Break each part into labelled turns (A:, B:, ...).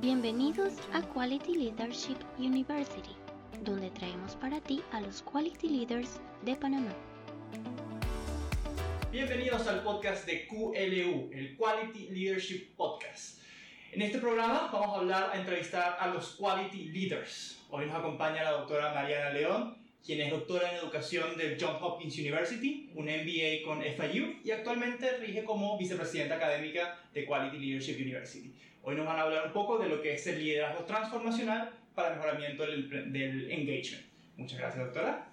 A: Bienvenidos a Quality Leadership University, donde traemos para ti a los Quality Leaders de Panamá.
B: Bienvenidos al podcast de QLU, el Quality Leadership Podcast. En este programa vamos a hablar, a entrevistar a los Quality Leaders. Hoy nos acompaña la doctora Mariana León, quien es doctora en educación de Johns Hopkins University, un MBA con FIU y actualmente rige como vicepresidenta académica de Quality Leadership University. Hoy nos van a hablar un poco de lo que es el liderazgo transformacional para el mejoramiento del, del engagement. Muchas gracias, doctora.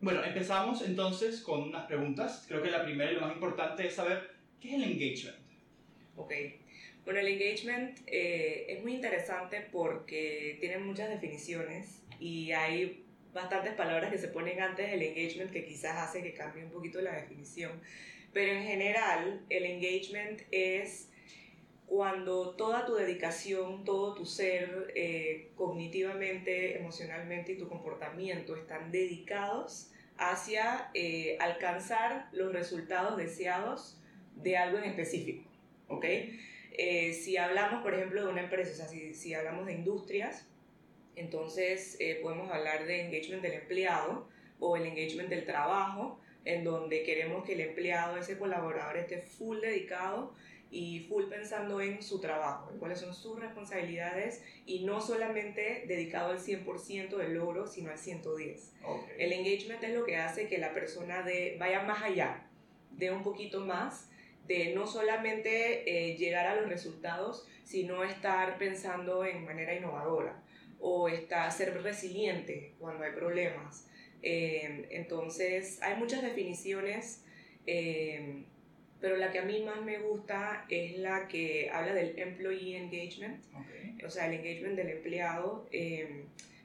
B: Bueno, empezamos entonces con unas preguntas. Creo que la primera y lo más importante es saber qué es el engagement.
C: Ok. Bueno, el engagement eh, es muy interesante porque tiene muchas definiciones y hay bastantes palabras que se ponen antes del engagement que quizás hace que cambie un poquito la definición. Pero en general, el engagement es cuando toda tu dedicación, todo tu ser, eh, cognitivamente, emocionalmente y tu comportamiento están dedicados hacia eh, alcanzar los resultados deseados de algo en específico. ¿ok? Eh, si hablamos, por ejemplo, de una empresa, o sea, si, si hablamos de industrias, entonces eh, podemos hablar de engagement del empleado o el engagement del trabajo, en donde queremos que el empleado, ese colaborador, esté full dedicado y full pensando en su trabajo, en cuáles son sus responsabilidades y no solamente dedicado al 100% del logro, sino al 110. El engagement es lo que hace que la persona de, vaya más allá, de un poquito más de no solamente eh, llegar a los resultados, sino estar pensando en manera innovadora o estar, ser resiliente cuando hay problemas. Eh, entonces, hay muchas definiciones, eh, pero la que a mí más me gusta es la que habla del employee engagement, o sea, el engagement del empleado.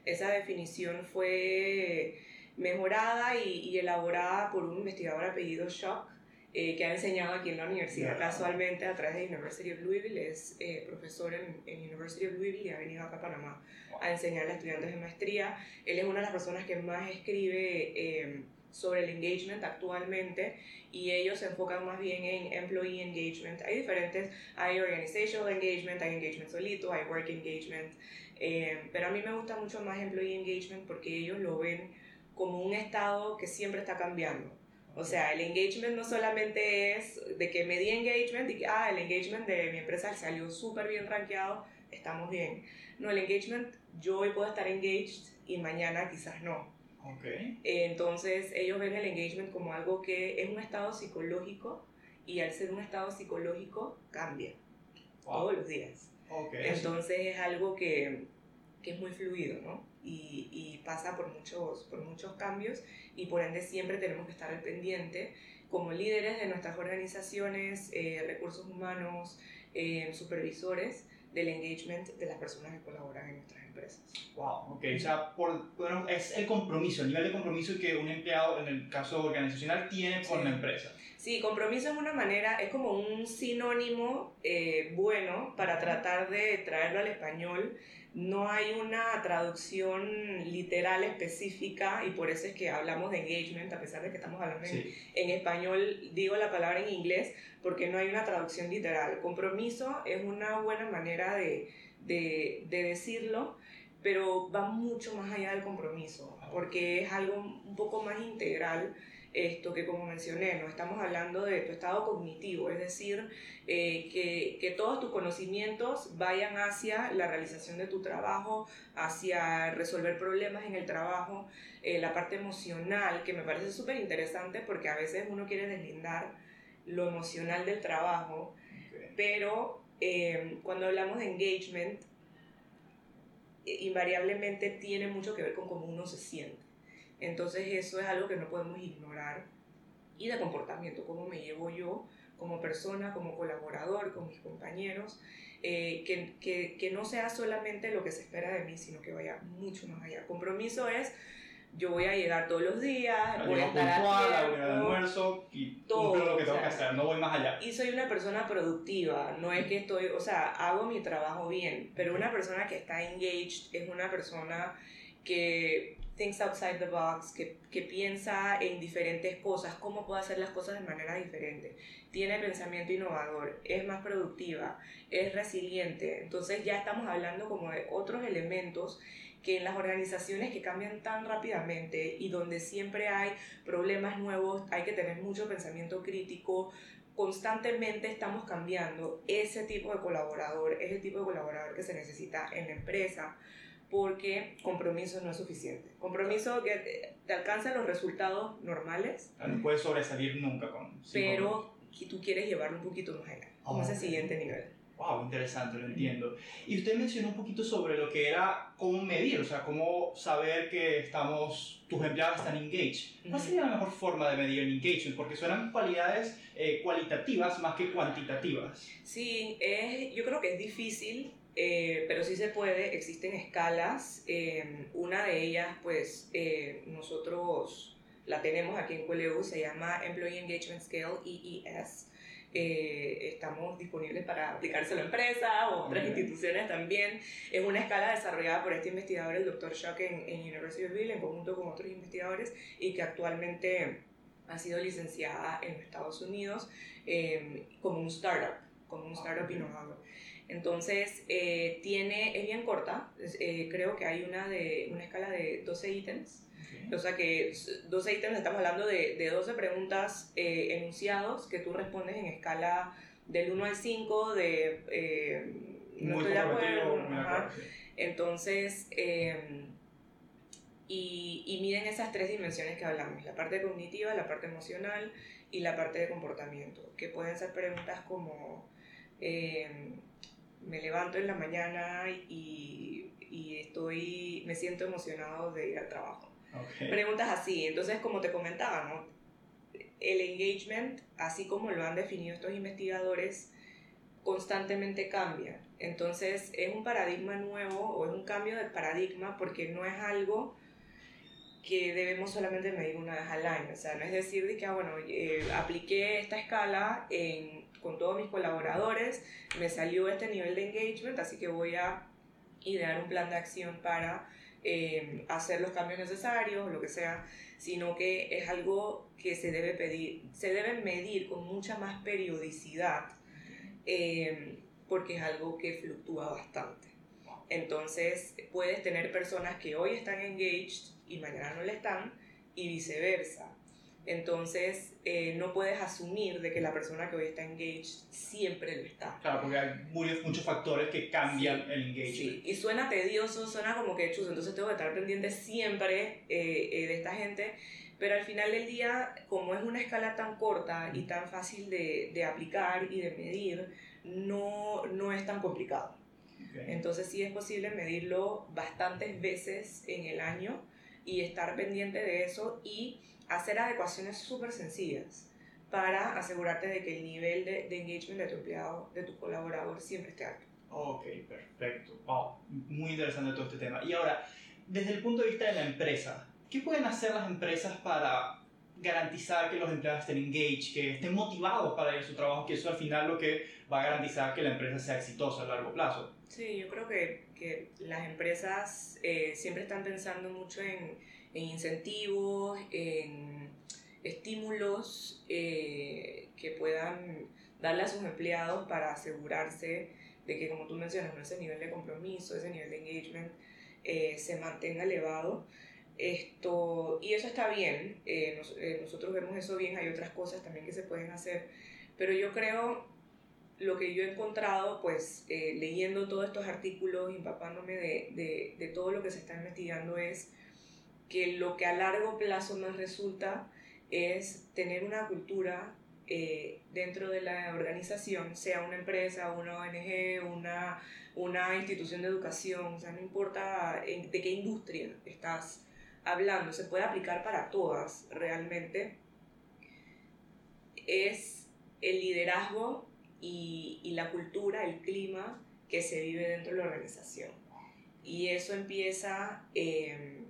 C: esa definición fue mejorada y, y, elaborada por un investigador apellido Shock, eh, que ha enseñado aquí en la universidad casualmente a través de University of Louisville, es eh, profesor en, en, University of Louisville y ha venido acá a Panamá a enseñar a estudiantes de maestría. Él es una de las personas que más escribe eh, sobre el engagement actualmente y ellos se enfocan más bien en employee engagement. Hay diferentes, hay organizational engagement, hay engagement solito, hay work engagement, pero a mí me gusta mucho más employee engagement porque ellos lo ven como un estado que siempre está cambiando o sea, el engagement no solamente es de que me di engagement y que, ah, el engagement de mi empresa salió súper bien rankeado, estamos bien. No, el engagement, yo hoy puedo estar engaged y mañana quizás no.
B: Okay.
C: Entonces, ellos ven el engagement como algo que es un estado psicológico y al ser un estado psicológico cambia todos los días.
B: Okay.
C: Entonces, es algo que que es muy fluido, ¿no? Y, y, pasa por muchos, por muchos cambios y por ende siempre tenemos que estar al pendiente como líderes de nuestras organizaciones, eh, recursos humanos, eh, supervisores, del engagement de las personas que colaboran en nuestras empresas.
B: Wow, ok, o sea, por, bueno, es el compromiso, el nivel de compromiso que un empleado, en el caso organizacional, tiene con la empresa.
C: Sí, compromiso es una manera, es como un sinónimo eh, bueno para tratar de traerlo al español. No hay una traducción literal específica y por eso es que hablamos de engagement, a pesar de que estamos hablando en, en, español, digo la palabra en inglés porque no hay una traducción literal. Compromiso es una buena manera de, de, de decirlo pero va mucho más allá del compromiso, porque es algo un poco más integral esto que como mencioné, no estamos hablando de tu estado cognitivo, es decir, eh, que, que, todos tus conocimientos vayan hacia la realización de tu trabajo, hacia resolver problemas en el trabajo, eh, la parte emocional, que me parece súper interesante porque a veces uno quiere deslindar lo emocional del trabajo, pero eh, cuando hablamos de engagement, invariablemente tiene mucho que ver con cómo uno se siente. Entonces eso es algo que no podemos ignorar. Y de comportamiento, cómo me llevo yo como persona, como colaborador, con mis compañeros, eh, que, que, que, no sea solamente lo que se espera de mí, sino que vaya mucho más allá. Compromiso es, yo voy a llegar todos los días, voy a estar
B: puntual, a el almuerzo y todo lo que tengo que hacer, no voy más allá.
C: Y soy una persona productiva, no es que estoy, o sea, hago mi trabajo bien, pero una persona que está engaged es una persona que thinks outside the box, que, que piensa en diferentes cosas, cómo puede hacer las cosas de manera diferente, tiene pensamiento innovador, es más productiva, es resiliente. Entonces ya estamos hablando como de otros elementos que en las organizaciones que cambian tan rápidamente y donde siempre hay problemas nuevos, hay que tener mucho pensamiento crítico, constantemente estamos cambiando. Ese tipo de colaborador es el tipo de colaborador que se necesita en la empresa porque compromiso no es suficiente. Compromiso que te alcanza los resultados normales.
B: No puedes sobresalir nunca con...
C: Pero que tú quieres llevarlo un poquito más allá, como ese siguiente nivel.
B: Wow, interesante, lo entiendo. Y usted mencionó un poquito sobre lo que era cómo medir, o sea, cómo saber que estamos, tus empleados están engaged. ¿Cuál sería la mejor forma de medir el engagement? Porque suenan cualidades eh, cualitativas más que cuantitativas.
C: Sí, es, yo creo que es difícil, eh, pero sí se puede. Existen escalas. Eh, una de ellas, pues, nosotros la tenemos aquí en QLU, se llama Employee Engagement Scale, EES eh, estamos disponibles para aplicárselo a empresas o otras instituciones también. Es una escala desarrollada por este investigador, el Dr. Shock, en, en University of Ville, en conjunto con otros investigadores, y que actualmente ha sido licenciada en Estados Unidos eh, como un startup, como un startup innovador. Entonces, eh, tiene, es bien corta, creo que hay una, de, una escala de 12 ítems, o sea que 12 ítems, estamos hablando de, de 12 preguntas eh, enunciados que tú respondes en escala del 1 al 5, de eh, no estoy de acuerdo. Entonces, em, y, y, miden esas tres dimensiones que hablamos, la parte cognitiva, la parte emocional y la parte de comportamiento, que pueden ser preguntas como, em, me levanto en la mañana y, y estoy, me siento emocionado de ir al trabajo Preguntas así. Entonces, como te comentaba, ¿no? el engagement, así como lo han definido estos investigadores, constantemente cambia. Entonces, es un paradigma nuevo o es un cambio de paradigma porque no es algo que debemos solamente medir una vez al año. O sea, no es decir de que, ah, bueno, eh, apliqué esta escala en, con todos mis colaboradores, me salió este nivel de engagement, así que voy a idear un plan de acción para eh, hacer los cambios necesarios, lo que sea, sino que es algo que se debe pedir, se debe medir con mucha más periodicidad, eh, porque es algo que fluctúa bastante. Entonces, puedes tener personas que hoy están engaged y mañana no le están, y viceversa. Entonces, eh, no puedes asumir de que la persona que hoy está engaged siempre lo está.
B: Claro, porque hay muchos factores que cambian el engagement.
C: Sí, y suena tedioso, suena como que chus, entonces tengo que estar pendiente siempre eh, eh, de esta gente. Pero al final del día, como es una escala tan corta y tan fácil de, de aplicar y de medir, no, no es tan complicado. Entonces sí es posible medirlo bastantes veces en el año y estar pendiente de eso y hacer adecuaciones súper sencillas para asegurarte de que el nivel de, de, engagement de tu empleado, de tu colaborador, siempre esté alto.
B: Ok, perfecto. Wow, muy interesante todo este tema. Y ahora, desde el punto de vista de la empresa, ¿qué pueden hacer las empresas para garantizar que los empleados estén engaged, que estén motivados para ir a su trabajo, que eso al final lo que va a garantizar que la empresa sea exitosa a largo plazo?
C: Sí, yo creo que, que las empresas eh, siempre están pensando mucho en en incentivos, en estímulos eh, que puedan darle a sus empleados para asegurarse de que, como tú mencionas, ese nivel de compromiso, ese nivel de engagement eh, se mantenga elevado. Esto, y eso está bien, eh, nosotros vemos eso bien, hay otras cosas también que se pueden hacer, pero yo creo, lo que yo he encontrado, pues leyendo todos estos artículos, empapándome de, de, de todo lo que se está investigando, es que lo que a largo plazo nos resulta es tener una cultura eh, dentro de la organización, sea una empresa, una ONG, una, una institución de educación, o sea, no importa de qué industria estás hablando, se puede aplicar para todas realmente, es el liderazgo y, y la cultura, el clima que se vive dentro de la organización. Y eso empieza... Eh,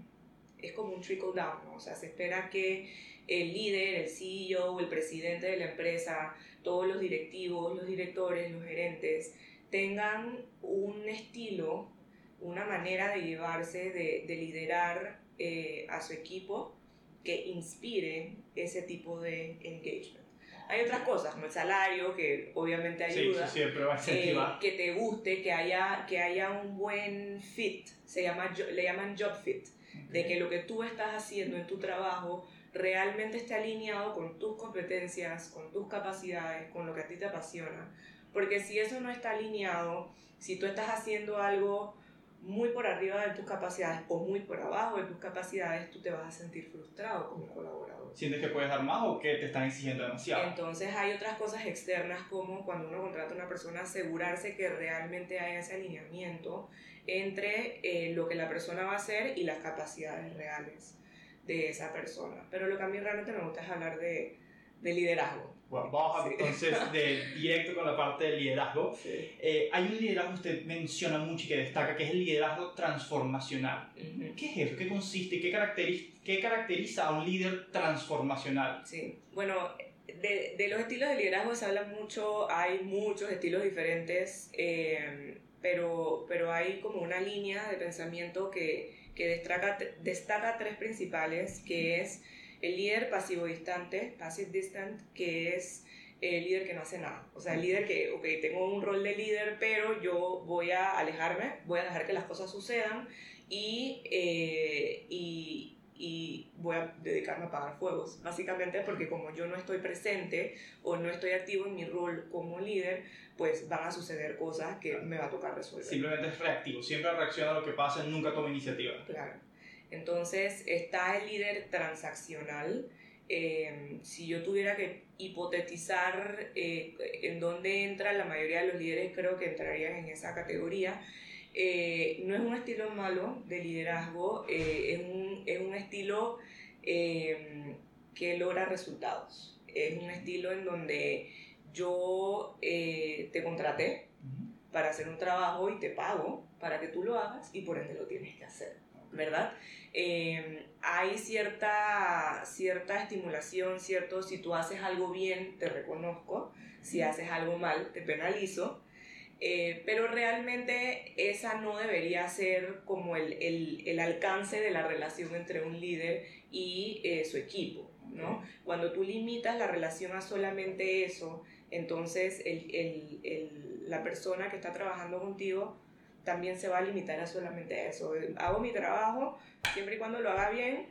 C: es como un trickle down, o sea, se espera que el líder, el CEO, el presidente de la empresa, todos los directivos, los directores, los gerentes, tengan un estilo, una manera de llevarse, de, liderar eh, a su equipo que inspire ese tipo de engagement. Hay otras cosas, como el salario, que obviamente ayuda.
B: Sí, siempre va a
C: eh, que te guste, que haya, que haya un buen fit, se llama, le llaman job fit, de que lo que tú estás haciendo en tu trabajo realmente esté alineado con tus competencias, con tus capacidades, con lo que a ti te apasiona. Porque si eso no está alineado, si tú estás haciendo algo muy por arriba de tus capacidades o muy por abajo de tus capacidades, tú te vas a sentir frustrado como colaborador.
B: ¿Sientes que puedes dar más o que te están exigiendo demasiado?
C: Entonces hay otras cosas externas como cuando uno contrata a una persona, asegurarse que realmente haya ese alineamiento entre eh, lo que la persona va a hacer y las capacidades reales de esa persona. Pero lo que a mí realmente me gusta es hablar de, de liderazgo.
B: Bueno, vamos entonces de directo con la parte del liderazgo. Eh, hay un liderazgo que usted menciona mucho y que destaca, que es el liderazgo transformacional. ¿Qué es eso? ¿Qué consiste? ¿Qué caracteriza, ¿Qué caracteriza a un líder transformacional?
C: Sí, bueno, de, de, los estilos de liderazgo se habla mucho, hay muchos estilos diferentes, eh, pero, pero hay como una línea de pensamiento que, que destaca, destaca tres principales, que es el líder pasivo distante, passive distant, que es el líder que no hace nada. O sea, el líder que, ok, tengo un rol de líder, pero yo voy a alejarme, voy a dejar que las cosas sucedan y, eh, y, y voy a dedicarme a apagar fuegos. Básicamente porque como yo no estoy presente o no estoy activo en mi rol como líder, pues van a suceder cosas que me va a tocar resolver.
B: Simplemente es reactivo, siempre reacciona a lo que pasa, nunca toma iniciativa.
C: Claro. Entonces está el líder transaccional. Eh, si yo tuviera que hipotetizar eh, en dónde entra la mayoría de los líderes, creo que entrarían en esa categoría. Eh, no es un estilo malo de liderazgo, es un, es, un, estilo que logra resultados. Es un estilo en donde yo te contraté para hacer un trabajo y te pago para que tú lo hagas y por ende lo tienes que hacer. ¿Verdad? Em, hay cierta, cierta estimulación, ¿cierto? Si tú haces algo bien, te reconozco, si haces algo mal, te penalizo, eh, pero realmente esa no debería ser como el, el, el, alcance de la relación entre un líder y eh, su equipo, ¿no? Cuando tú limitas la relación a solamente eso, entonces el, la persona que está trabajando contigo también se va a limitar a solamente eso. Hago mi trabajo, siempre y cuando lo haga bien,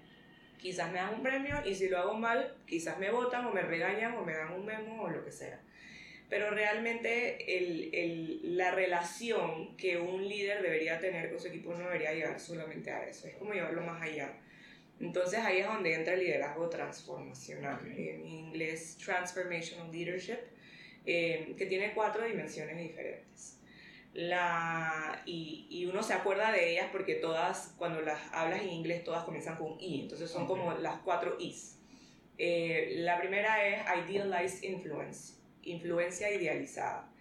C: quizás me dan un premio y si lo hago mal, quizás me votan o me regañan o me dan un memo o lo que sea. Pero realmente el, el, la relación que un líder debería tener con su equipo no debería llegar solamente a eso, es como llevarlo más allá. Entonces ahí es donde entra el liderazgo transformacional, en inglés Transformational Leadership, eh, que tiene cuatro dimensiones diferentes la, y, y, uno se acuerda de ellas porque todas, cuando las hablas en inglés, todas comienzan con I, entonces son como las cuatro Is. Eh, la primera es Idealized Influence, influencia idealizada.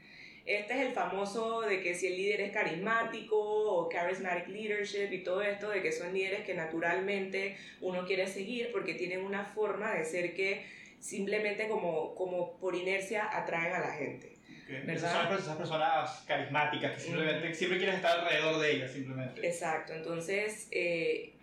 C: Este es el famoso de que si el líder es carismático o charismatic leadership y todo esto, de que son líderes que naturalmente uno quiere seguir porque tienen una forma de ser que simplemente como, como por inercia atraen a la gente.
B: Esas son esas personas carismáticas que simplemente siempre quieres estar alrededor de ellas, simplemente.
C: Exacto, entonces, eh,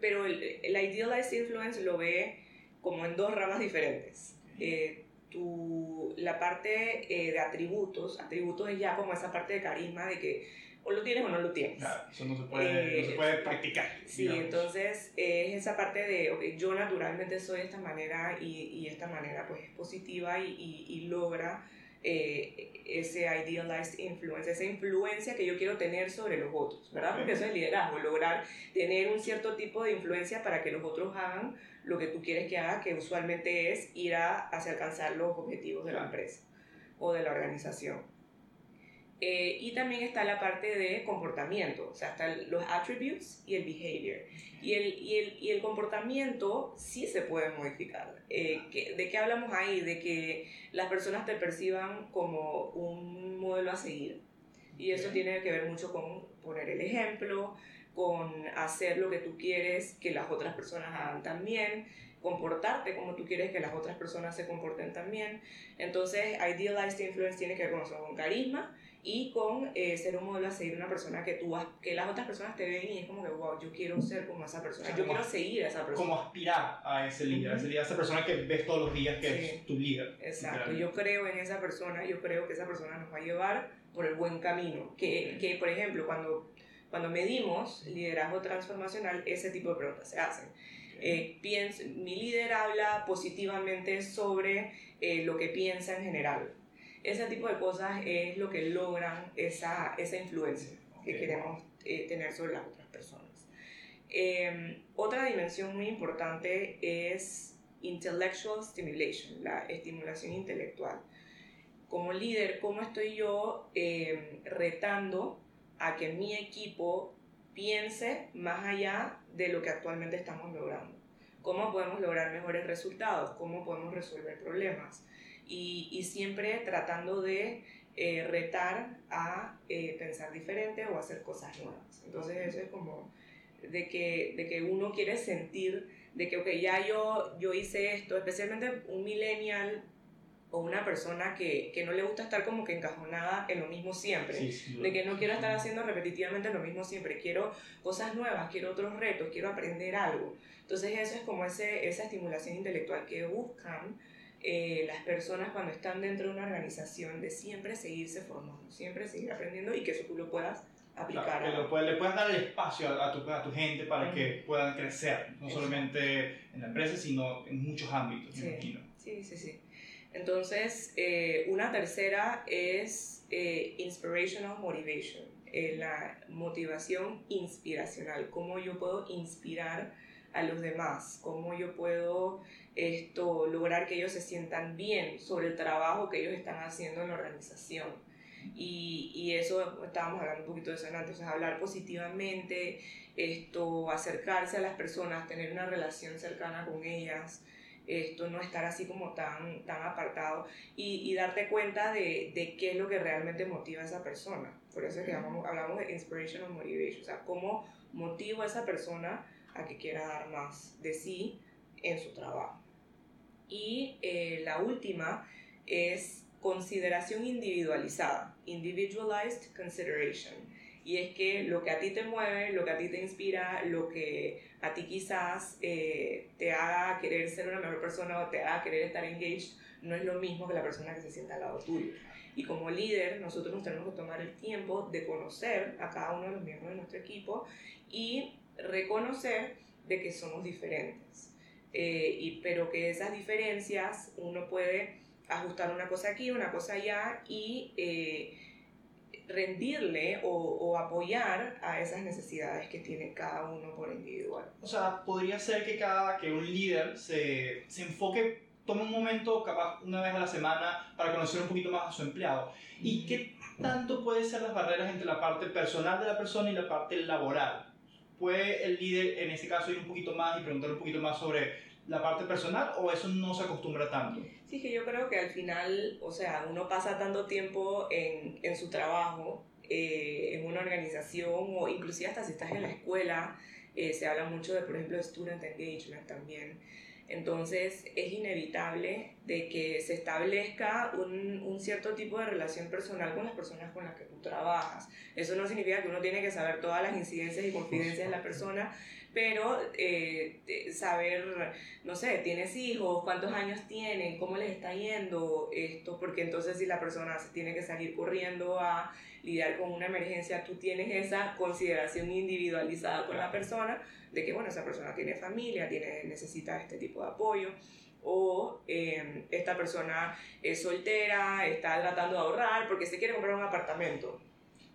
C: pero el, el, Idealized Influence lo ve como en dos ramas diferentes. Eh, tu, la parte eh, de atributos, atributos es ya como esa parte de carisma de que o lo tienes o no lo tienes.
B: Claro, eso no se puede, no se puede practicar.
C: Sí, entonces es esa parte de, okay, yo naturalmente soy de esta manera y, y esta manera pues es positiva y, y, y logra eh, ese idealized influence, esa influencia que yo quiero tener sobre los otros, ¿verdad? Porque eso es liderazgo, lograr tener un cierto tipo de influencia para que los otros hagan lo que tú quieres que haga, que usualmente es ir a, hacia alcanzar los objetivos de la empresa o de la organización. Eh, y también está la parte de comportamiento, o sea, están los attributes y el behavior. Y el, y el, y el comportamiento sí se puede modificar. Eh, ¿De qué hablamos ahí? De que las personas te perciban como un modelo a seguir. Y eso tiene que ver mucho con poner el ejemplo, con hacer lo que tú quieres que las otras personas hagan también. comportarte como tú quieres que las otras personas se comporten también. Entonces, Idealized Influence tiene que ver con, con carisma y con eh, ser un modelo a seguir una persona que tú que las otras personas te ven y es como que wow yo quiero ser como esa persona yo quiero seguir a esa persona
B: como aspirar a ese líder, a esa persona que ves todos los días que es tu líder
C: exacto yo creo en esa persona yo creo que esa persona nos va a llevar por el buen camino que, que por ejemplo cuando cuando medimos liderazgo transformacional ese tipo de preguntas se hacen. Eh, mi líder habla positivamente sobre eh, lo que piensa en general ese tipo de cosas es lo que logran esa, esa influencia que queremos eh, tener sobre las otras personas. Em, otra dimensión muy importante es intellectual stimulation, la estimulación intelectual. Como líder, ¿cómo estoy yo em, retando a que mi equipo piense más allá de lo que actualmente estamos logrando? ¿Cómo podemos lograr mejores resultados? ¿Cómo podemos resolver problemas? Y, siempre tratando de eh, retar a eh, pensar diferente o hacer cosas nuevas. Entonces eso es como de que, de que uno quiere sentir de que, ok, ya yo, yo hice esto, especialmente un millennial o una persona que, que, no le gusta estar como que encajonada en lo mismo siempre, de que no quiero estar haciendo repetitivamente lo mismo siempre, quiero cosas nuevas, quiero otros retos, quiero aprender algo. Entonces eso es como ese, esa estimulación intelectual que buscan eh, las personas cuando están dentro de una organización de siempre seguirse formando, siempre seguir aprendiendo y que eso tú lo puedas aplicar.
B: que lo le puedas dar el espacio a, tu, a tu, gente para que puedan crecer, no solamente en la empresa, sino en muchos ámbitos,
C: sí. Sí, sí, sí. Entonces, eh, una tercera es eh, inspirational motivation, la motivación inspiracional, cómo yo puedo inspirar a los demás, cómo yo puedo esto, lograr que ellos se sientan bien sobre el trabajo que ellos están haciendo en la organización. Y, y eso, estábamos hablando un poquito de eso antes, hablar positivamente, esto, acercarse a las personas, tener una relación cercana con ellas, esto, no estar así como tan, tan apartado y, y darte cuenta de, de, qué es lo que realmente motiva a esa persona. Por eso es que hablamos, hablamos de inspirational motivation, o sea, cómo motivo a esa persona a que quiera dar más de sí en su trabajo. Y eh, la última es consideración individualizada, individualized consideration. Y es que lo que a ti te mueve, lo que a ti te inspira, lo que a ti quizás eh, te haga querer ser una mejor persona o te haga querer estar engaged, no es lo mismo que la persona que se sienta al lado tuyo. Y como líder, nosotros nos tenemos que tomar el tiempo de conocer a cada uno de los miembros de nuestro equipo y reconocer de que somos diferentes. Eh, y, pero que esas diferencias uno puede ajustar una cosa aquí, una cosa allá y eh, rendirle o, o, apoyar a esas necesidades que tiene cada uno por individual.
B: O sea, podría ser que cada que un líder se, se enfoque, tome un momento, capaz una vez a la semana, para conocer un poquito más a su empleado. ¿Y qué tanto pueden ser las barreras entre la parte personal de la persona y la parte laboral? ¿Puede el líder en ese caso ir un poquito más y preguntar un poquito más sobre la parte personal o eso no se acostumbra tanto?
C: Sí, que yo creo que al final, o sea, uno pasa tanto tiempo en, en su trabajo, eh, en una organización o inclusive hasta si estás en la escuela, eh, se habla mucho de, por ejemplo, student engagement también. Entonces es inevitable de que se establezca un, un, cierto tipo de relación personal con las personas con las que tú trabajas. Eso no significa que uno tiene que saber todas las incidencias y confidencias de la persona, pero eh, saber, no sé, tienes hijos, cuántos años tienen, cómo les está yendo esto, porque entonces si la persona se tiene que salir corriendo a lidiar con una emergencia, tú tienes esa consideración individualizada con la persona de que, bueno, esa persona tiene familia, tiene, necesita este tipo de apoyo o em, esta persona es soltera, está tratando de ahorrar porque se quiere comprar un apartamento.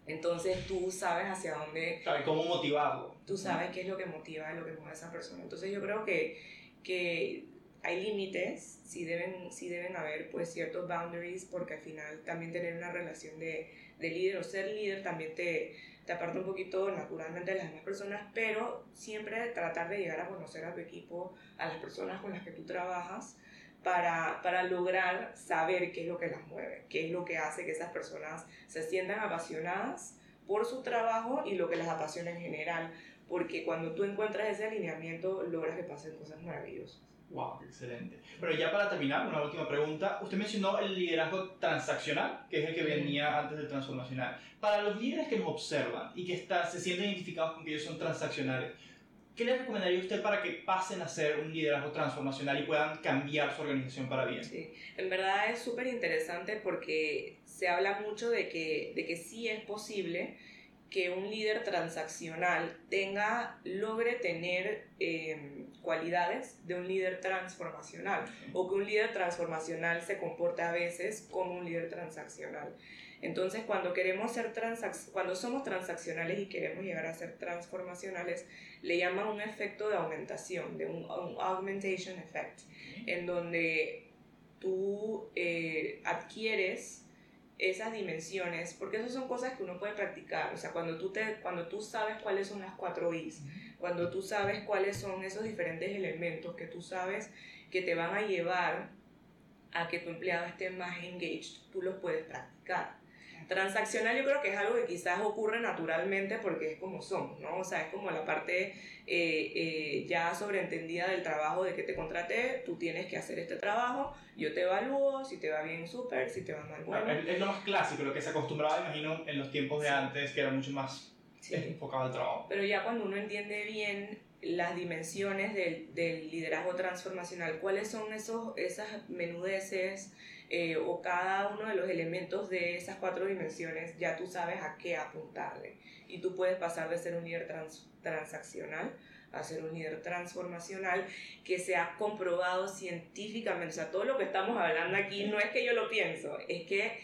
C: Entonces tú sabes hacia dónde...
B: Sabes cómo motivarlo.
C: Tú sabes qué es lo que motiva lo que mueve a esa persona. Entonces yo creo que, que hay límites, sí deben, sí deben haber pues ciertos boundaries porque al final también tener una relación de, de líder o ser líder también te, te aparta un poquito naturalmente de las demás personas, pero siempre tratar de llegar a conocer a tu equipo, a las personas con las que tú trabajas, para, para, lograr saber qué es lo que las mueve, qué es lo que hace que esas personas se sientan apasionadas por su trabajo y lo que las apasiona en general, porque cuando tú encuentras ese alineamiento logras que pasen cosas maravillosas.
B: Wow, excelente. Pero ya para terminar, una última pregunta. Usted mencionó el liderazgo transaccional, que es el que venía antes del transformacional. Para los líderes que nos observan y que está, se sienten identificados con que ellos son transaccionales, ¿qué les recomendaría usted para que pasen a ser un liderazgo transformacional y puedan cambiar su organización para bien?
C: Sí, en verdad es súper interesante porque se habla mucho de que, de que sí es posible que un líder transaccional tenga, logre tener em, cualidades de un líder transformacional o que un líder transformacional se comporte a veces como un líder transaccional. Entonces, cuando queremos ser cuando somos transaccionales y queremos llegar a ser transformacionales, le llaman un efecto de aumentación, de un, augmentation effect, en donde tú eh, adquieres esas dimensiones, porque esas son cosas que uno puede practicar, o sea, cuando tú, te, cuando tú sabes cuáles son las cuatro I's, cuando tú sabes cuáles son esos diferentes elementos que tú sabes que te van a llevar a que tu empleado esté más engaged, tú los puedes practicar. Transaccional yo creo que es algo que quizás ocurre naturalmente porque es como somos, ¿no? O sea, es como la parte eh, eh, ya sobreentendida del trabajo de que te contraté, tú tienes que hacer este trabajo, yo te evalúo, si te va bien súper, si te va mal bueno.
B: es, lo más clásico, lo que se acostumbraba, imagino, en los tiempos de antes, que era mucho más enfocado al trabajo.
C: Pero ya cuando uno entiende bien las dimensiones del, del liderazgo transformacional, cuáles son esos, esas menudeces, eh, o cada uno de los elementos de esas cuatro dimensiones, ya tú sabes a qué apuntarle. Y tú puedes pasar de ser un líder transaccional a ser un líder transformacional que se ha comprobado científicamente. O sea, todo lo que estamos hablando aquí no es que yo lo pienso, es que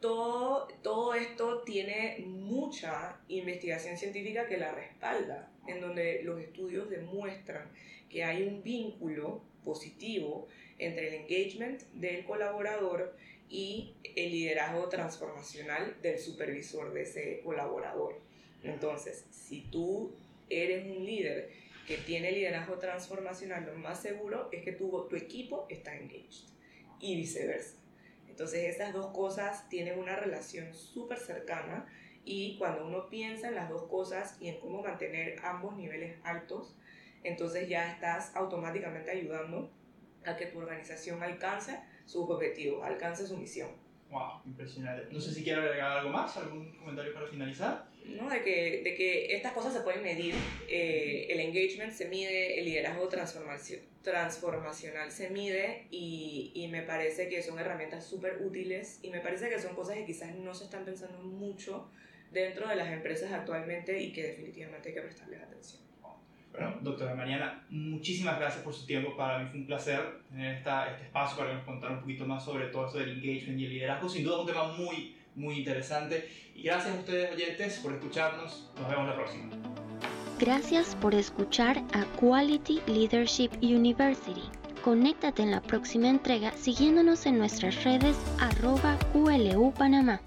C: todo, todo esto tiene mucha investigación científica que la respalda, en donde los estudios demuestran que hay un vínculo positivo entre el engagement del colaborador y el liderazgo transformacional del supervisor de ese colaborador. Entonces, si tú eres un líder que tiene liderazgo transformacional, lo más seguro es que tu, tu equipo está engaged y viceversa. Entonces, esas dos cosas tienen una relación súper cercana y cuando uno piensa en las dos cosas y en cómo mantener ambos niveles altos, entonces ya estás automáticamente ayudando a que tu organización alcance sus objetivos, alcance su misión.
B: Wow, impresionante. No sé si quiero agregar algo más, algún comentario para finalizar.
C: No, de que, de que estas cosas se pueden medir. Eh, el engagement se mide, el liderazgo transformacional se mide y, y me parece que son herramientas súper útiles y me parece que son cosas que quizás no se están pensando mucho dentro de las empresas actualmente y que definitivamente hay que prestarles atención.
B: Bueno, doctora Mariana, muchísimas gracias por su tiempo. Para mí fue un placer tener esta, este espacio para que nos contara un poquito más sobre todo esto del engagement y el liderazgo. Sin duda un tema muy, muy interesante. Y gracias a ustedes oyentes por escucharnos. Nos vemos la próxima.
A: Gracias por escuchar a Quality Leadership University. Conéctate en la próxima entrega siguiéndonos en nuestras redes arroba QLU Panamá.